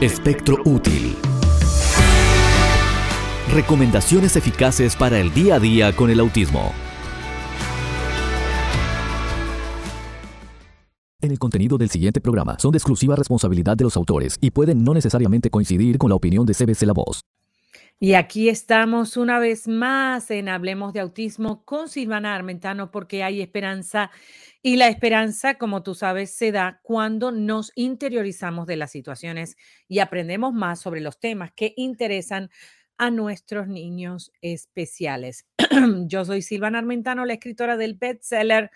Espectro útil. Recomendaciones eficaces para el día a día con el autismo. En el contenido del siguiente programa son de exclusiva responsabilidad de los autores y pueden no necesariamente coincidir con la opinión de CBC La Voz. Y aquí estamos una vez más en Hablemos de Autismo con Silvana Armentano porque hay esperanza y la esperanza, como tú sabes, se da cuando nos interiorizamos de las situaciones y aprendemos más sobre los temas que interesan a nuestros niños especiales. Yo soy Silvana Armentano, la escritora del bestseller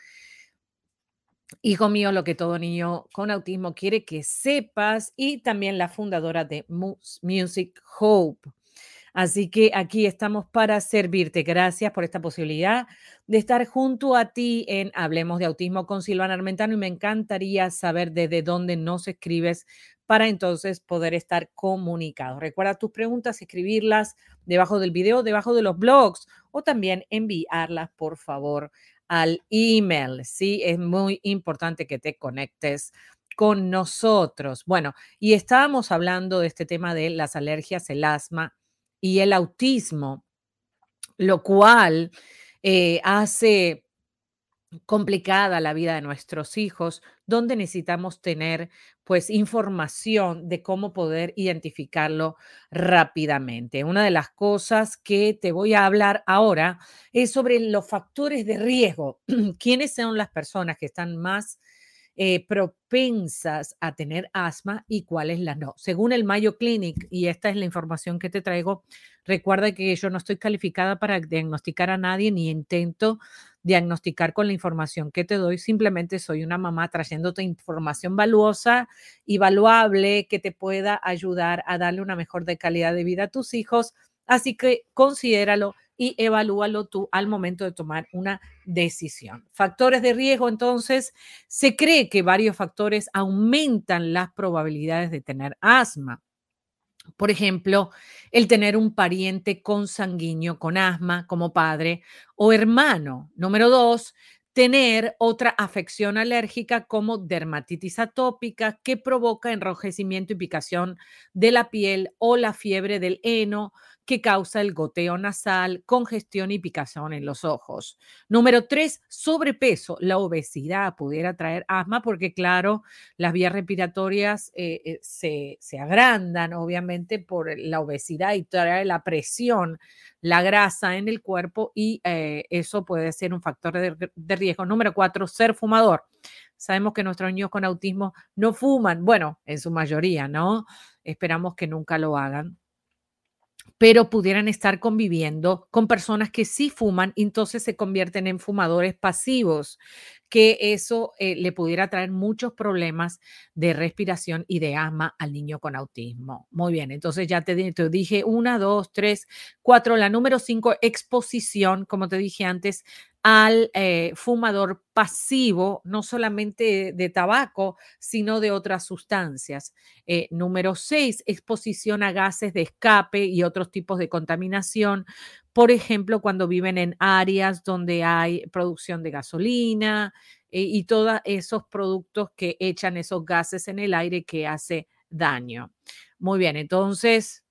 Hijo mío, lo que todo niño con autismo quiere que sepas y también la fundadora de Music Hope. Así que aquí estamos para servirte. Gracias por esta posibilidad de estar junto a ti en Hablemos de Autismo con Silvana Armentano y me encantaría saber desde dónde nos escribes para entonces poder estar comunicados. Recuerda tus preguntas, escribirlas debajo del video, debajo de los blogs o también enviarlas, por favor, al email. Sí, es muy importante que te conectes con nosotros. Bueno, y estábamos hablando de este tema de las alergias, el asma y el autismo, lo cual eh, hace complicada la vida de nuestros hijos, donde necesitamos tener pues información de cómo poder identificarlo rápidamente. Una de las cosas que te voy a hablar ahora es sobre los factores de riesgo. ¿Quiénes son las personas que están más eh, propensas a tener asma y cuáles las no. Según el Mayo Clinic, y esta es la información que te traigo, recuerda que yo no estoy calificada para diagnosticar a nadie ni intento diagnosticar con la información que te doy, simplemente soy una mamá trayéndote información valuosa y valuable que te pueda ayudar a darle una mejor de calidad de vida a tus hijos. Así que considéralo y evalúalo tú al momento de tomar una decisión. Factores de riesgo, entonces, se cree que varios factores aumentan las probabilidades de tener asma. Por ejemplo, el tener un pariente consanguíneo con asma como padre o hermano. Número dos, tener otra afección alérgica como dermatitis atópica que provoca enrojecimiento y picación de la piel o la fiebre del heno que causa el goteo nasal, congestión y picazón en los ojos. Número tres, sobrepeso. La obesidad pudiera traer asma porque, claro, las vías respiratorias eh, eh, se, se, agrandan, obviamente, por la obesidad y trae la presión, la grasa en el cuerpo y eh, eso puede ser un factor de, de riesgo. Número cuatro, ser fumador. Sabemos que nuestros niños con autismo no fuman, bueno, en su mayoría, ¿no? Esperamos que nunca lo hagan pero pudieran estar conviviendo con personas que sí fuman, entonces se convierten en fumadores pasivos, que eso eh, le pudiera traer muchos problemas de respiración y de asma al niño con autismo. Muy bien, entonces ya te, te dije una, dos, tres, cuatro. La número cinco, exposición, como te dije antes, al eh, fumador pasivo, no solamente de tabaco, sino de otras sustancias. Eh, número seis, exposición a gases de escape y otros tipos de contaminación. Por ejemplo, cuando viven en áreas donde hay producción de gasolina eh, y todos esos productos que echan esos gases en el aire que hace daño. Muy bien, entonces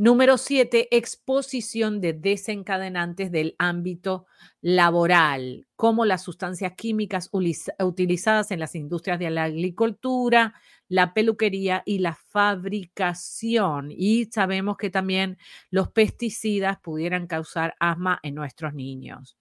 Número siete, exposición de desencadenantes del ámbito laboral, como las sustancias químicas utilizadas en las industrias de la agricultura, la peluquería y la fabricación. Y sabemos que también los pesticidas pudieran causar asma en nuestros niños.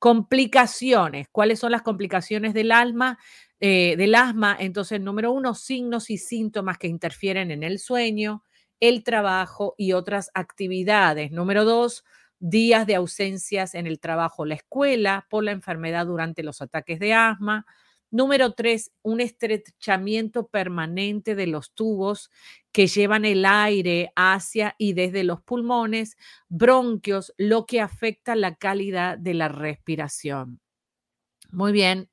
Complicaciones. ¿Cuáles son las complicaciones del alma? Eh, del asma, entonces, número uno, signos y síntomas que interfieren en el sueño el trabajo y otras actividades. Número dos, días de ausencias en el trabajo la escuela por la enfermedad durante los ataques de asma. Número tres, un estrechamiento permanente de los tubos que llevan el aire hacia y desde los pulmones, bronquios, lo que afecta la calidad de la respiración. Muy bien,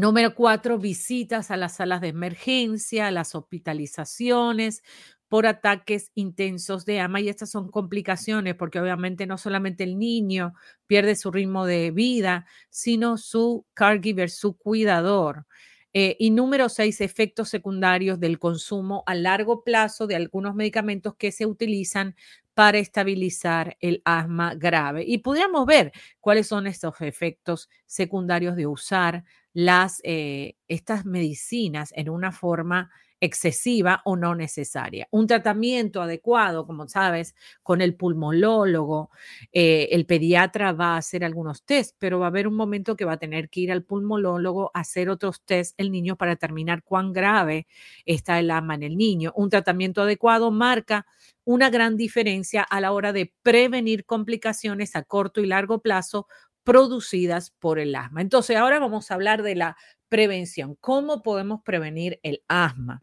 Número cuatro, visitas a las salas de emergencia, las hospitalizaciones por ataques intensos de ama. Y estas son complicaciones porque obviamente no solamente el niño pierde su ritmo de vida, sino su caregiver, su cuidador. Eh, y número seis, efectos secundarios del consumo a largo plazo de algunos medicamentos que se utilizan para estabilizar el asma grave. Y podríamos ver cuáles son estos efectos secundarios de usar las, eh, estas medicinas en una forma excesiva o no necesaria. Un tratamiento adecuado, como sabes, con el pulmonólogo, eh, el pediatra va a hacer algunos test, pero va a haber un momento que va a tener que ir al pulmonólogo a hacer otros test el niño para determinar cuán grave está el asma en el niño. Un tratamiento adecuado marca una gran diferencia a la hora de prevenir complicaciones a corto y largo plazo producidas por el asma. Entonces, ahora vamos a hablar de la prevención. ¿Cómo podemos prevenir el asma?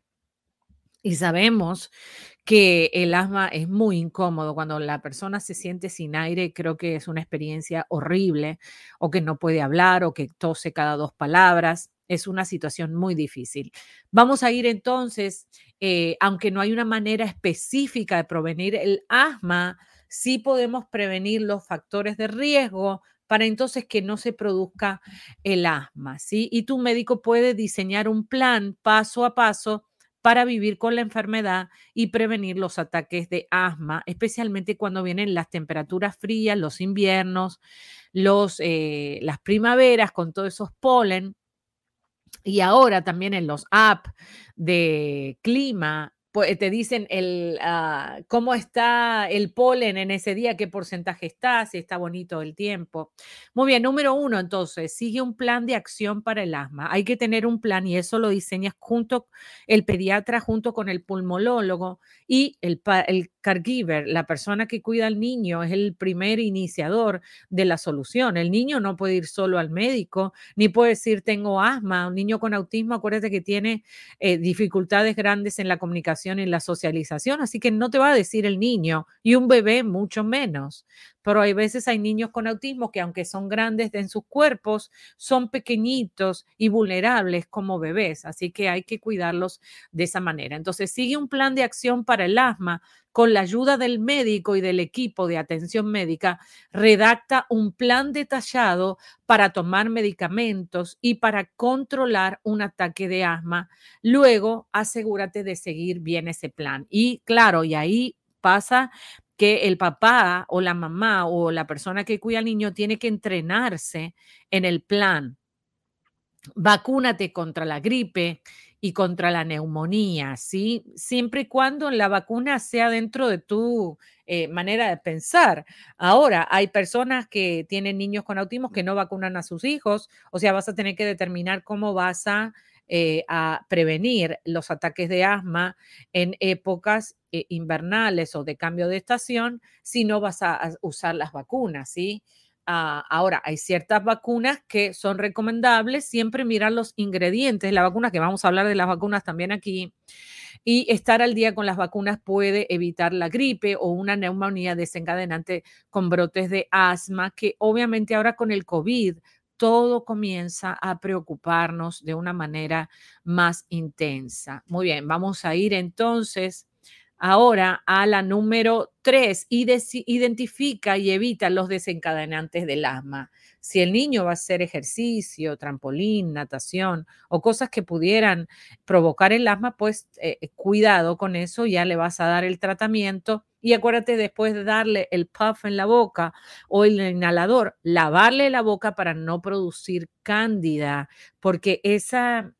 Y sabemos que el asma es muy incómodo cuando la persona se siente sin aire, creo que es una experiencia horrible, o que no puede hablar, o que tose cada dos palabras. Es una situación muy difícil. Vamos a ir entonces, eh, aunque no hay una manera específica de prevenir el asma, sí podemos prevenir los factores de riesgo para entonces que no se produzca el asma, ¿sí? Y tu médico puede diseñar un plan paso a paso para vivir con la enfermedad y prevenir los ataques de asma, especialmente cuando vienen las temperaturas frías, los inviernos, los, eh, las primaveras con todos esos polen. Y ahora también en los apps de clima te dicen el, ah, cómo está el polen en ese día, qué porcentaje está, si está bonito el tiempo. Muy bien, número uno, entonces, sigue un plan de acción para el asma. Hay que tener un plan y eso lo diseñas junto el pediatra, junto con el pulmonólogo y el, el caregiver, la persona que cuida al niño, es el primer iniciador de la solución. El niño no puede ir solo al médico, ni puede decir tengo asma. Un niño con autismo, acuérdate que tiene eh, dificultades grandes en la comunicación en la socialización, así que no te va a decir el niño y un bebé mucho menos. Pero hay veces hay niños con autismo que aunque son grandes en sus cuerpos, son pequeñitos y vulnerables como bebés, así que hay que cuidarlos de esa manera. Entonces sigue un plan de acción para el asma con la ayuda del médico y del equipo de atención médica, redacta un plan detallado para tomar medicamentos y para controlar un ataque de asma. Luego, asegúrate de seguir bien ese plan. Y claro, y ahí pasa que el papá o la mamá o la persona que cuida al niño tiene que entrenarse en el plan. Vacúnate contra la gripe, y contra la neumonía, ¿sí? Siempre y cuando la vacuna sea dentro de tu eh, manera de pensar. Ahora, hay personas que tienen niños con autismo que no vacunan a sus hijos, o sea, vas a tener que determinar cómo vas a, eh, a prevenir los ataques de asma en épocas eh, invernales o de cambio de estación si no vas a usar las vacunas, ¿sí? Ah, ahora, hay ciertas vacunas que son recomendables, siempre mirar los ingredientes de la vacuna, que vamos a hablar de las vacunas también aquí, y estar al día con las vacunas puede evitar la gripe o una neumonía desencadenante con brotes de asma, que obviamente ahora con el COVID todo comienza a preocuparnos de una manera más intensa. Muy bien, vamos a ir entonces Ahora a la número tres, identifica y evita los desencadenantes del asma. Si el niño va a hacer ejercicio, trampolín, natación o cosas que pudieran provocar el asma, pues eh, eh, cuidado con eso, ya le vas a dar el tratamiento. Y acuérdate después de darle el puff en la boca o el inhalador, lavarle la boca para no producir cándida, porque esa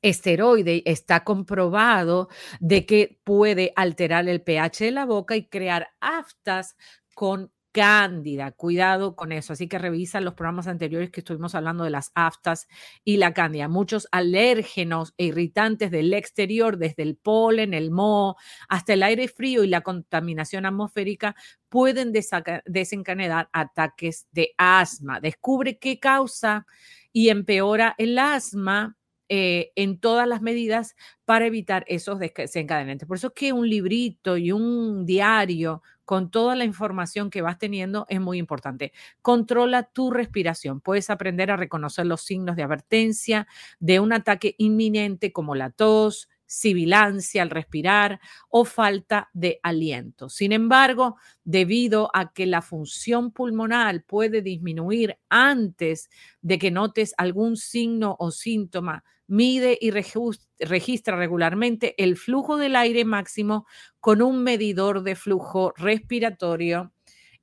esteroide está comprobado de que puede alterar el pH de la boca y crear aftas con cándida. Cuidado con eso. Así que revisa los programas anteriores que estuvimos hablando de las aftas y la cándida. Muchos alérgenos e irritantes del exterior, desde el polen, el moho, hasta el aire frío y la contaminación atmosférica, pueden desencadenar ataques de asma. Descubre qué causa y empeora el asma eh, en todas las medidas para evitar esos desencadenantes. Por eso es que un librito y un diario con toda la información que vas teniendo es muy importante. Controla tu respiración. Puedes aprender a reconocer los signos de advertencia de un ataque inminente como la tos, sibilancia al respirar o falta de aliento. Sin embargo, debido a que la función pulmonar puede disminuir antes de que notes algún signo o síntoma, mide y registra regularmente el flujo del aire máximo con un medidor de flujo respiratorio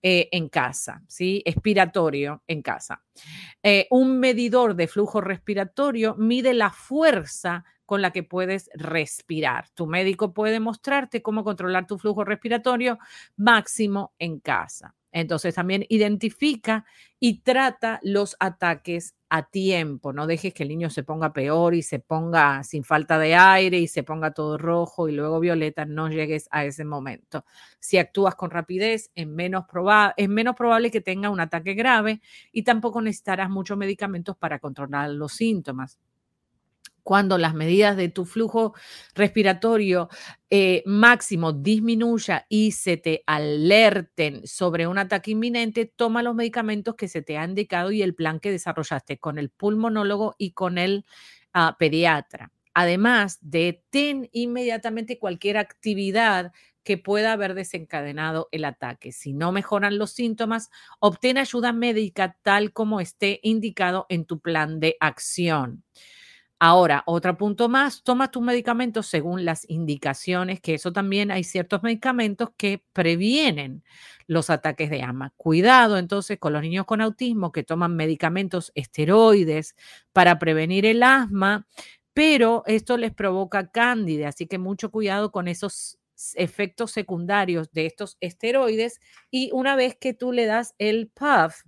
eh, en casa, ¿sí? Expiratorio en casa. Eh, un medidor de flujo respiratorio mide la fuerza con la que puedes respirar. Tu médico puede mostrarte cómo controlar tu flujo respiratorio máximo en casa. Entonces también identifica y trata los ataques a tiempo. No dejes que el niño se ponga peor y se ponga sin falta de aire y se ponga todo rojo y luego violeta. No llegues a ese momento. Si actúas con rapidez, es menos, es menos probable que tenga un ataque grave y tampoco necesitarás muchos medicamentos para controlar los síntomas cuando las medidas de tu flujo respiratorio eh, máximo disminuya y se te alerten sobre un ataque inminente, toma los medicamentos que se te ha indicado y el plan que desarrollaste con el pulmonólogo y con el ah, pediatra. Además, detén inmediatamente cualquier actividad que pueda haber desencadenado el ataque. Si no mejoran los síntomas, obtén ayuda médica tal como esté indicado en tu plan de acción. Ahora, otro punto más, toma tus medicamentos según las indicaciones, que eso también hay ciertos medicamentos que previenen los ataques de asma. Cuidado entonces con los niños con autismo que toman medicamentos esteroides para prevenir el asma, pero esto les provoca cándida, así que mucho cuidado con esos efectos secundarios de estos esteroides y una vez que tú le das el puff,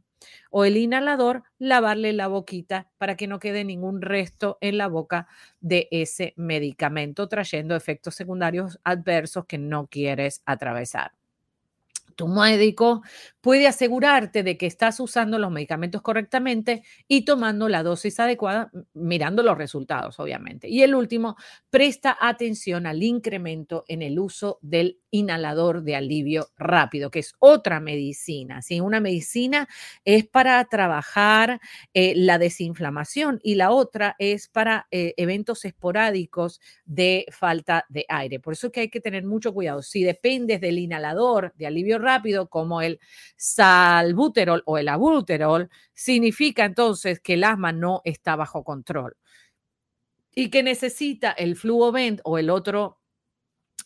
o el inhalador, lavarle la boquita para que no quede ningún resto en la boca de ese medicamento, trayendo efectos secundarios adversos que no quieres atravesar. Tu médico puede asegurarte de que estás usando los medicamentos correctamente y tomando la dosis adecuada, mirando los resultados, obviamente. Y el último, presta atención al incremento en el uso del inhalador de alivio rápido, que es otra medicina. ¿sí? Una medicina es para trabajar eh, la desinflamación y la otra es para eh, eventos esporádicos de falta de aire. Por eso que hay que tener mucho cuidado. Si dependes del inhalador de alivio rápido, como el salbuterol o el abuterol, significa entonces que el asma no está bajo control y que necesita el fluovent o el otro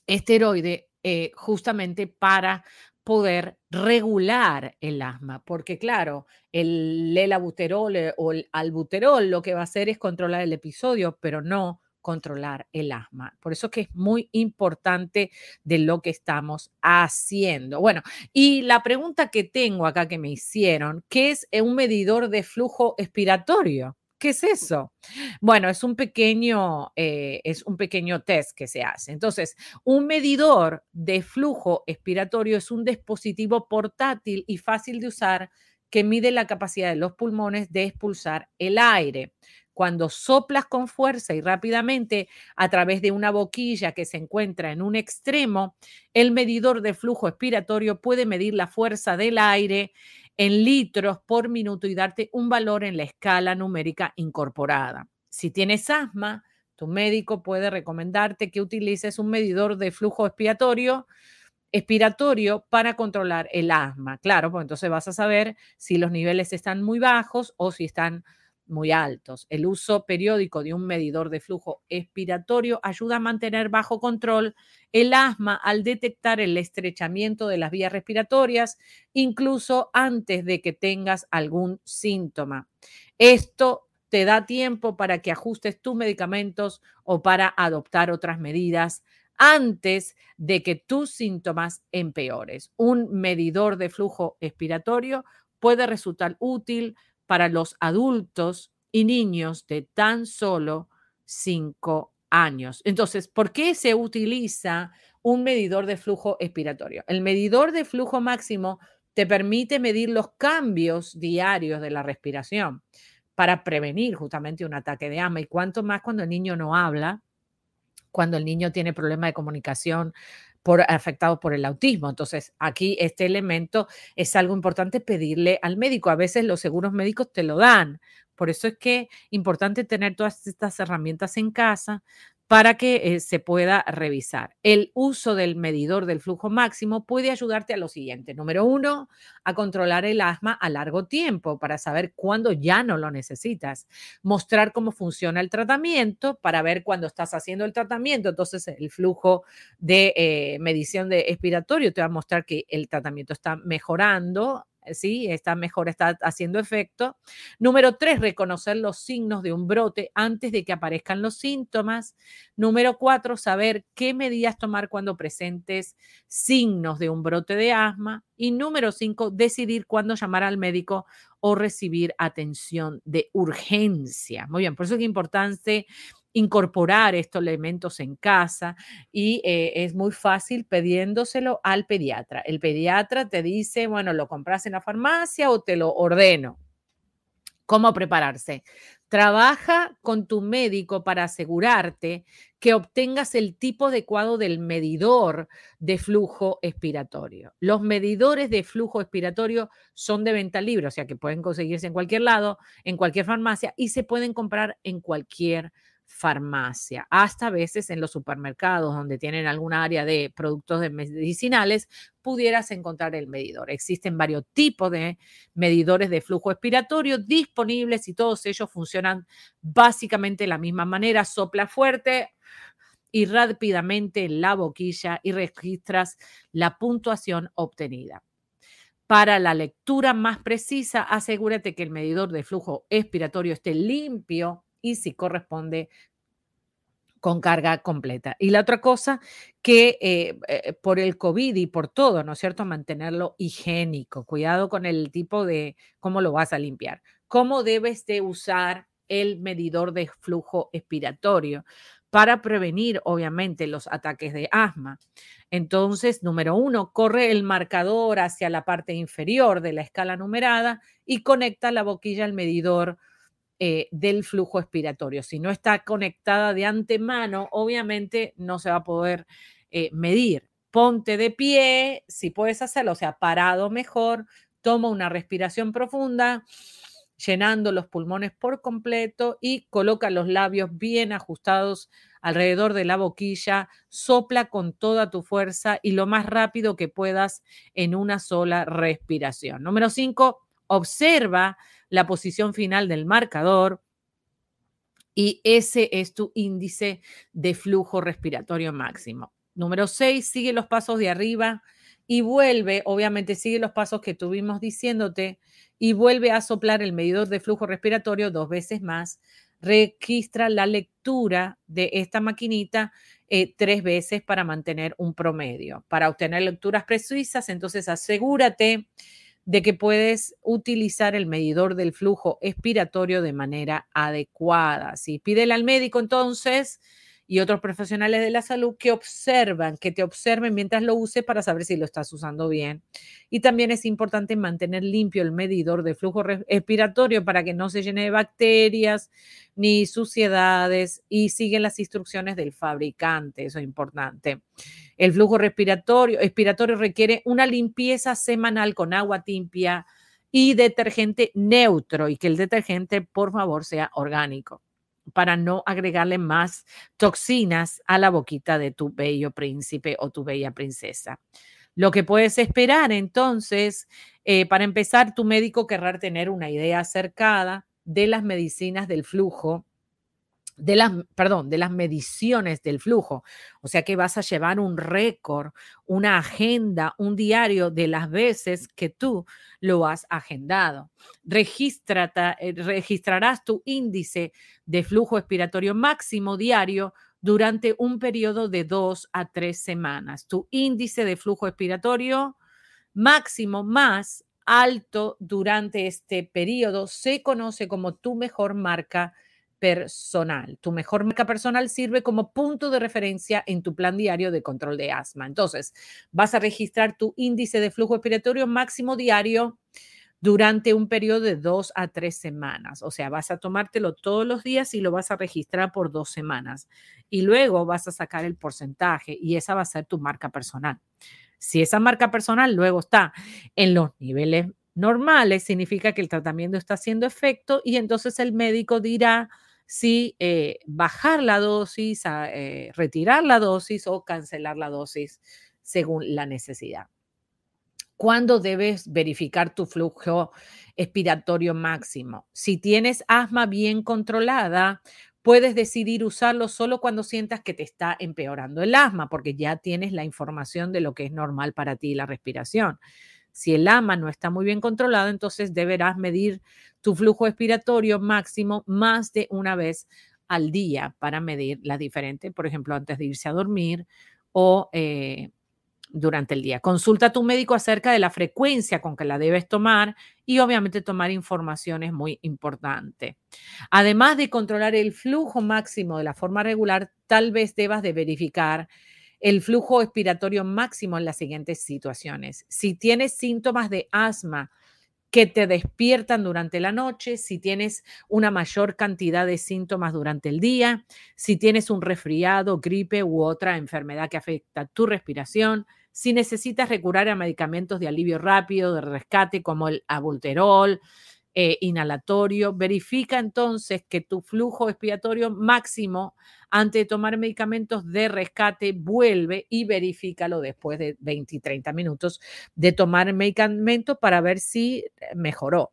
esteroide eh, justamente para poder regular el asma, porque claro, el lelabuterol eh, o el albuterol lo que va a hacer es controlar el episodio, pero no controlar el asma. Por eso que es muy importante de lo que estamos haciendo. Bueno, y la pregunta que tengo acá que me hicieron, ¿qué es un medidor de flujo expiratorio? ¿Qué es eso? Bueno, es un pequeño, eh, es un pequeño test que se hace. Entonces, un medidor de flujo expiratorio es un dispositivo portátil y fácil de usar que mide la capacidad de los pulmones de expulsar el aire. Cuando soplas con fuerza y rápidamente a través de una boquilla que se encuentra en un extremo, el medidor de flujo expiratorio puede medir la fuerza del aire en litros por minuto y darte un valor en la escala numérica incorporada. Si tienes asma, tu médico puede recomendarte que utilices un medidor de flujo expiratorio para controlar el asma. Claro, pues entonces vas a saber si los niveles están muy bajos o si están muy altos. El uso periódico de un medidor de flujo expiratorio ayuda a mantener bajo control el asma al detectar el estrechamiento de las vías respiratorias, incluso antes de que tengas algún síntoma. Esto te da tiempo para que ajustes tus medicamentos o para adoptar otras medidas antes de que tus síntomas empeores. Un medidor de flujo expiratorio puede resultar útil para los adultos y niños de tan solo 5 años. Entonces, ¿por qué se utiliza un medidor de flujo expiratorio? El medidor de flujo máximo te permite medir los cambios diarios de la respiración para prevenir justamente un ataque de asma. Y cuánto más cuando el niño no habla, cuando el niño tiene problemas de comunicación por, afectados por el autismo. Entonces, aquí este elemento es algo importante pedirle al médico. A veces los seguros médicos te lo dan Por eso es que es importante tener todas estas herramientas en casa para que eh, se pueda revisar. El uso del medidor del flujo máximo puede ayudarte a lo siguiente. Número uno, a controlar el asma a largo tiempo para saber cuándo ya no lo necesitas. Mostrar cómo funciona el tratamiento para ver cuándo estás haciendo el tratamiento. Entonces, el flujo de eh, medición de expiratorio te va a mostrar que el tratamiento está mejorando sí, está mejor, está haciendo efecto. Número tres, reconocer los signos de un brote antes de que aparezcan los síntomas. Número cuatro, saber qué medidas tomar cuando presentes signos de un brote de asma. Y número cinco, decidir cuándo llamar al médico o recibir atención de urgencia. Muy bien, por eso es importante incorporar estos elementos en casa y eh, es muy fácil pidiéndoselo al pediatra. El pediatra te dice, bueno, lo compras en la farmacia o te lo ordeno. ¿Cómo prepararse? Trabaja con tu médico para asegurarte que obtengas el tipo adecuado del medidor de flujo expiratorio. Los medidores de flujo expiratorio son de venta libre, o sea que pueden conseguirse en cualquier lado, en cualquier farmacia y se pueden comprar en cualquier hasta a veces en los supermercados donde tienen alguna área de productos medicinales, pudieras encontrar el medidor. Existen varios tipos de medidores de flujo expiratorio disponibles y todos ellos funcionan básicamente de la misma manera. Sopla fuerte y rápidamente en la boquilla y registras la puntuación obtenida. Para la lectura más precisa, asegúrate que el medidor de flujo expiratorio esté limpio y si corresponde con carga completa. Y la otra cosa, que eh, eh, por el COVID y por todo, ¿no es cierto? Mantenerlo higiénico. Cuidado con el tipo de cómo lo vas a limpiar. ¿Cómo debes de usar el medidor de flujo expiratorio? para prevenir, obviamente, los ataques de asma. Entonces, número uno, corre el marcador hacia la parte inferior de la escala numerada y conecta la boquilla al medidor eh, del flujo expiratorio. Si no está conectada de antemano, obviamente no se va a poder eh, medir. Ponte de pie, si puedes hacerlo, o sea, parado mejor, toma una respiración profunda, llenando los pulmones por completo y coloca los labios bien ajustados alrededor de la boquilla, sopla con toda tu fuerza y lo más rápido que puedas en una sola respiración. Número cinco, observa la posición final del marcador y ese es tu índice de flujo respiratorio máximo. Número 6, sigue los pasos de arriba y vuelve, obviamente sigue los pasos que tuvimos diciéndote y vuelve a soplar el medidor de flujo respiratorio dos veces más. Registra la lectura de esta maquinita eh, tres veces para mantener un promedio. Para obtener lecturas precisas, entonces asegúrate de que puedes utilizar el medidor del flujo expiratorio de manera adecuada. Si pídele al médico entonces y otros profesionales de la salud que observan, que te observen mientras lo uses para saber si lo estás usando bien. Y también es importante mantener limpio el medidor de flujo respiratorio para que no se llene de bacterias ni suciedades y siguen las instrucciones del fabricante, eso es importante. El flujo respiratorio, expiratorio requiere una limpieza semanal con agua tibia y detergente neutro y que el detergente, por favor, sea orgánico para no agregarle más toxinas a la boquita de tu bello príncipe o tu bella princesa. Lo que puedes esperar entonces, eh, para empezar, tu médico querrá tener una idea acercada de las medicinas del flujo de las, perdón, de las mediciones del flujo. O sea que vas a llevar un récord, una agenda, un diario de las veces que tú lo has agendado. Eh, registrarás tu índice de flujo expiratorio máximo diario durante un periodo de dos a tres semanas. Tu índice de flujo expiratorio máximo más alto durante este periodo se conoce como tu mejor marca personal. Tu mejor marca personal sirve como punto de referencia en tu plan diario de control de asma. Entonces, vas a registrar tu índice de flujo respiratorio máximo diario durante un periodo de dos a tres semanas. O sea, vas a tomártelo todos los días y lo vas a registrar por dos semanas. Y luego vas a sacar el porcentaje y esa va a ser tu marca personal. Si esa marca personal luego está en los niveles normales, significa que el tratamiento está haciendo efecto y entonces el médico dirá si eh, bajar la dosis, eh, retirar la dosis o cancelar la dosis según la necesidad. ¿Cuándo debes verificar tu flujo expiratorio máximo? Si tienes asma bien controlada, puedes decidir usarlo solo cuando sientas que te está empeorando el asma, porque ya tienes la información de lo que es normal para ti la respiración. Si el asma no está muy bien controlado, entonces deberás medir tu flujo expiratorio máximo más de una vez al día para medir las diferentes, por ejemplo, antes de irse a dormir o eh, durante el día. Consulta a tu médico acerca de la frecuencia con que la debes tomar y obviamente tomar información es muy importante. Además de controlar el flujo máximo de la forma regular, tal vez debas de verificar el flujo expiratorio máximo en las siguientes situaciones. Si tienes síntomas de asma que te despiertan durante la noche, si tienes una mayor cantidad de síntomas durante el día, si tienes un resfriado, gripe u otra enfermedad que afecta tu respiración, si necesitas recurrir a medicamentos de alivio rápido, de rescate como el abulterol, eh, inhalatorio, verifica entonces que tu flujo expiratorio máximo antes de tomar medicamentos de rescate vuelve y verifícalo después de 20 y 30 minutos de tomar medicamento para ver si mejoró.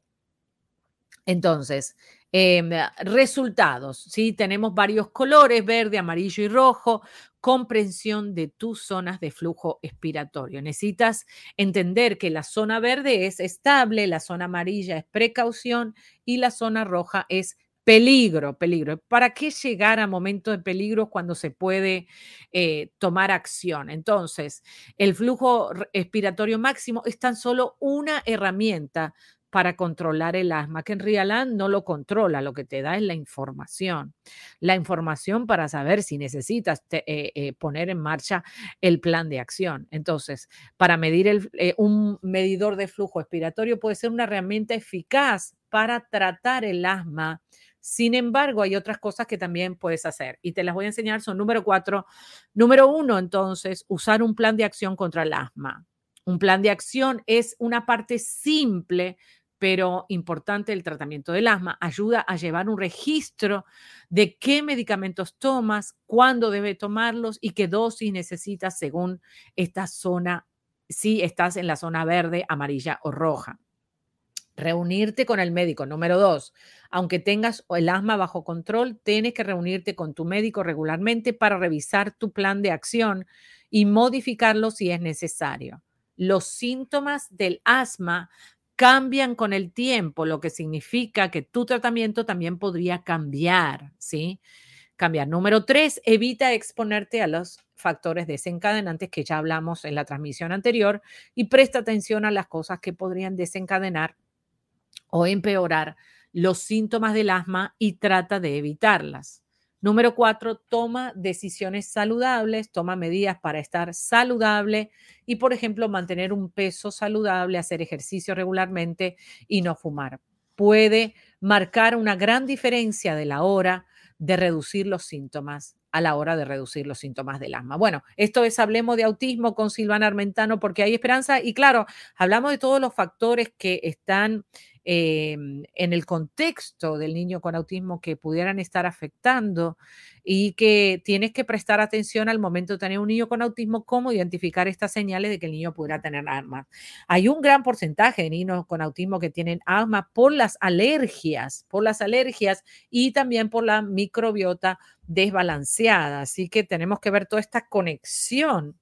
Entonces, Em, resultados, ¿sí? Tenemos varios colores, verde, amarillo y rojo, comprensión de tus zonas de flujo expiratorio. Necesitas entender que la zona verde es estable, la zona amarilla es precaución y la zona roja es peligro, peligro. ¿Para qué llegar a momentos de peligro cuando se puede eh, tomar acción? Entonces, el flujo expiratorio máximo es tan solo una herramienta para controlar el asma, que en realidad no lo controla, lo que te da es la información. La información para saber si necesitas eh, eh, poner en marcha el plan de acción. Entonces, para medir el, eh, un medidor de flujo expiratorio puede ser una herramienta eficaz para tratar el asma. Sin embargo, hay otras cosas que también puedes hacer y te las voy a enseñar. Son número cuatro. Número uno, entonces, usar un plan de acción contra el asma. Un plan de acción es una parte simple pero importante el tratamiento del asma. Ayuda a llevar un registro de qué medicamentos tomas, cuándo debe tomarlos y qué dosis necesitas según esta zona, si estás en la zona verde, amarilla o roja. Reunirte con el médico. Número dos, aunque tengas el asma bajo control, tienes que reunirte con tu médico regularmente para revisar tu plan de acción y modificarlo si es necesario. Los síntomas del asma cambian con el tiempo, lo que significa que tu tratamiento también podría cambiar, ¿sí? Cambiar. Número tres, evita exponerte a los factores desencadenantes que ya hablamos en la transmisión anterior y presta atención a las cosas que podrían desencadenar o empeorar los síntomas del asma y trata de evitarlas. Número cuatro, toma decisiones saludables, toma medidas para estar saludable y, por ejemplo, mantener un peso saludable, hacer ejercicio regularmente y no fumar. Puede marcar una gran diferencia de la hora de reducir los síntomas a la hora de reducir los síntomas del asma. Bueno, esto es Hablemos de Autismo con Silvana Armentano porque hay esperanza y claro, hablamos de todos los factores que están Em, en el contexto del niño con autismo que pudieran estar afectando y que tienes que prestar atención al momento de tener un niño con autismo, cómo identificar estas señales de que el niño pudiera tener asma. Hay un gran porcentaje de niños con autismo que tienen asma por las alergias, por las alergias y también por la microbiota desbalanceada. Así que tenemos que ver toda esta conexión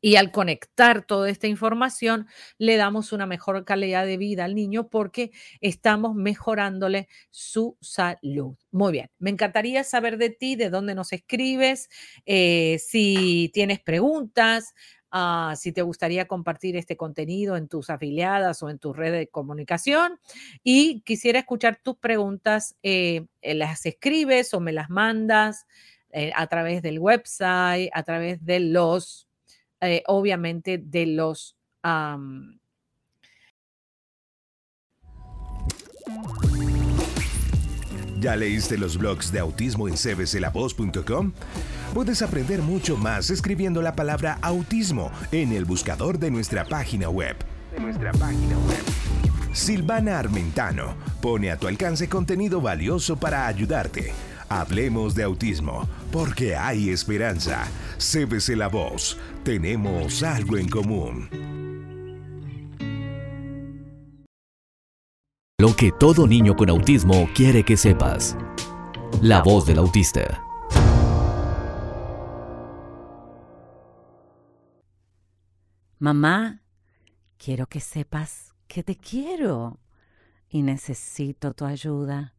y al conectar toda esta información, le damos una mejor calidad de vida al niño porque estamos mejorándole su salud. Muy bien, me encantaría saber de ti, de dónde nos escribes, eh, si tienes preguntas, ah, si te gustaría compartir este contenido en tus afiliadas o en tu red de comunicación. Y quisiera escuchar tus preguntas, eh, eh, las escribes o me las mandas a través del website, a través de los eh, obviamente, de los... ¿Ya leíste los blogs de autismo en cbclavoz.com? Puedes aprender mucho más escribiendo la palabra autismo en el buscador de nuestra página web. De nuestra página web. Silvana Armentano pone a tu alcance contenido valioso para ayudarte. Hablemos de autismo, porque hay esperanza. Cébese la voz. Tenemos algo en común. Lo que todo niño con autismo quiere que sepas. La voz del autista. Mamá, quiero que sepas que te quiero y necesito tu ayuda.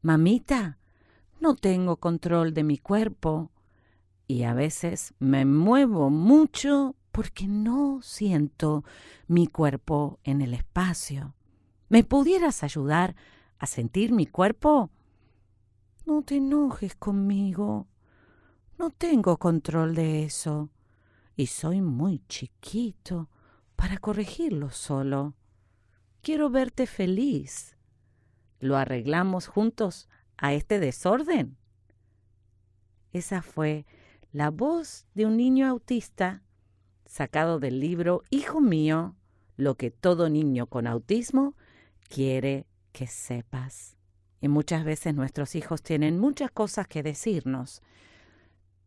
Mamita, no tengo control de mi cuerpo y a veces me muevo mucho porque no siento mi cuerpo en el espacio. ¿Me pudieras ayudar a sentir mi cuerpo? No te enojes conmigo. No tengo control de eso y soy muy chiquito para corregirlo solo. Quiero verte feliz. ¿Lo arreglamos juntos a este desorden? Esa fue la voz de un niño autista sacado del libro Hijo mío, lo que todo niño con autismo quiere que sepas. Y muchas veces nuestros hijos tienen muchas cosas que decirnos,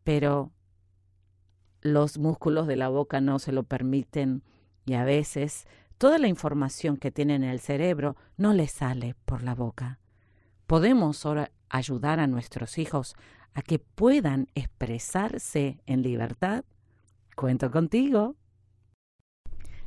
pero los músculos de la boca no se lo permiten y a veces toda la información que tienen en el cerebro no les sale por la boca. Podemos ahora ayudar a nuestros hijos a que puedan expresarse en libertad. Cuento contigo.